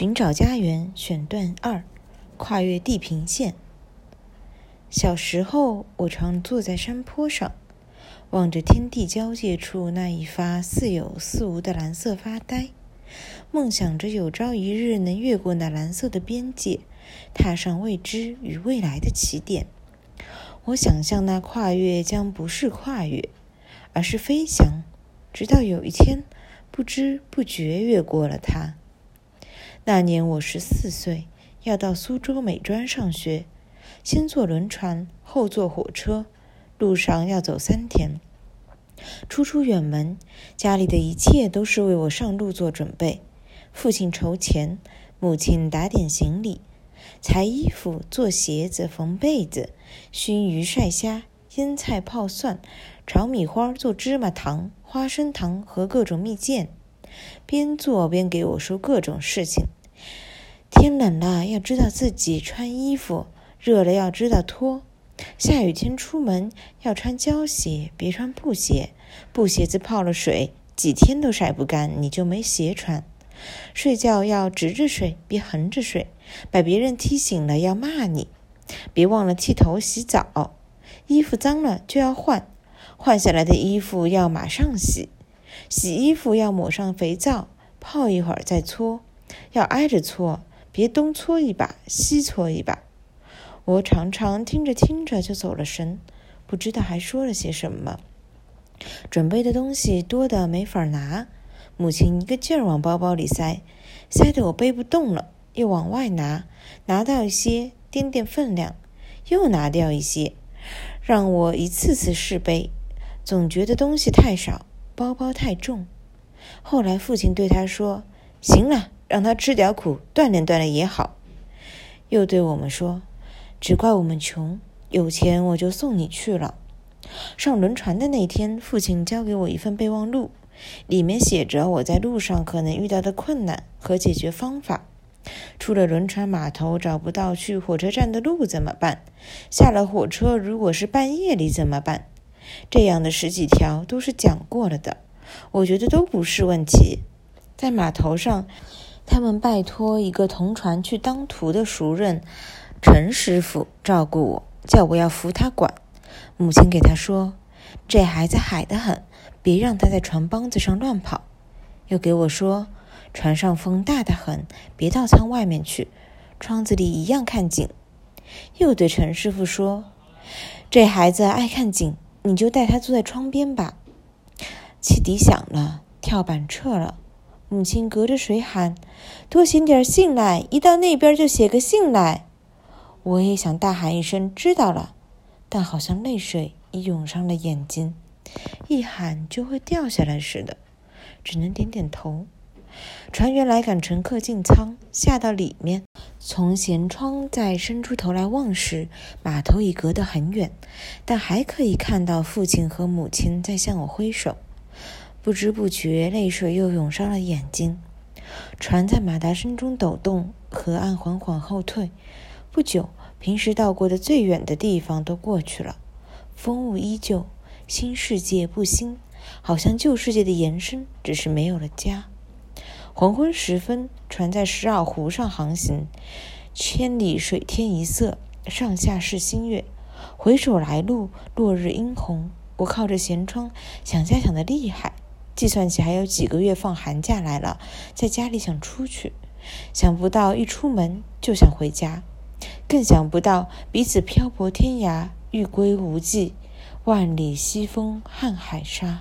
寻找家园选段二：跨越地平线。小时候，我常坐在山坡上，望着天地交界处那一发似有似无的蓝色发呆，梦想着有朝一日能越过那蓝色的边界，踏上未知与未来的起点。我想象那跨越将不是跨越，而是飞翔，直到有一天，不知不觉越过了它。那年我十四岁，要到苏州美专上学，先坐轮船，后坐火车，路上要走三天。初出远门，家里的一切都是为我上路做准备。父亲筹钱，母亲打点行李，裁衣服、做鞋子、缝被子，熏鱼、晒虾、腌菜、泡蒜，炒米花、做芝麻糖、花生糖和各种蜜饯。边做边给我说各种事情。天冷了，要知道自己穿衣服；热了，要知道脱。下雨天出门要穿胶鞋，别穿布鞋。布鞋子泡了水，几天都晒不干，你就没鞋穿。睡觉要直着睡，别横着睡，把别人踢醒了要骂你。别忘了剃头、洗澡。衣服脏了就要换，换下来的衣服要马上洗。洗衣服要抹上肥皂，泡一会儿再搓，要挨着搓，别东搓一把西搓一把。我常常听着听着就走了神，不知道还说了些什么。准备的东西多的没法拿，母亲一个劲儿往包包里塞，塞得我背不动了，又往外拿，拿到一些掂掂分量，又拿掉一些，让我一次次试背，总觉得东西太少。包包太重，后来父亲对他说：“行了，让他吃点苦，锻炼锻炼也好。”又对我们说：“只怪我们穷，有钱我就送你去了。”上轮船的那天，父亲交给我一份备忘录，里面写着我在路上可能遇到的困难和解决方法。出了轮船码头找不到去火车站的路怎么办？下了火车如果是半夜里怎么办？这样的十几条都是讲过了的，我觉得都不是问题。在码头上，他们拜托一个同船去当涂的熟人陈师傅照顾我，叫我要扶他管。母亲给他说：“这孩子海得很，别让他在船帮子上乱跑。”又给我说：“船上风大得很，别到舱外面去，窗子里一样看景。”又对陈师傅说：“这孩子爱看景。”你就带他坐在窗边吧。汽笛响了，跳板撤了。母亲隔着水喊：“多写点信来，一到那边就写个信来。”我也想大喊一声：“知道了！”但好像泪水已涌上了眼睛，一喊就会掉下来似的，只能点点头。船员来赶乘客进舱，下到里面。从舷窗再伸出头来望时，码头已隔得很远，但还可以看到父亲和母亲在向我挥手。不知不觉，泪水又涌上了眼睛。船在马达声中抖动，河岸缓缓后退。不久，平时到过的最远的地方都过去了，风物依旧，新世界不新，好像旧世界的延伸，只是没有了家。黄昏时分，船在石澳湖上航行，千里水天一色，上下是新月。回首来路，落日殷红。我靠着舷窗，想家想得厉害，计算起还有几个月放寒假来了，在家里想出去，想不到一出门就想回家，更想不到彼此漂泊天涯，欲归无际，万里西风瀚海沙。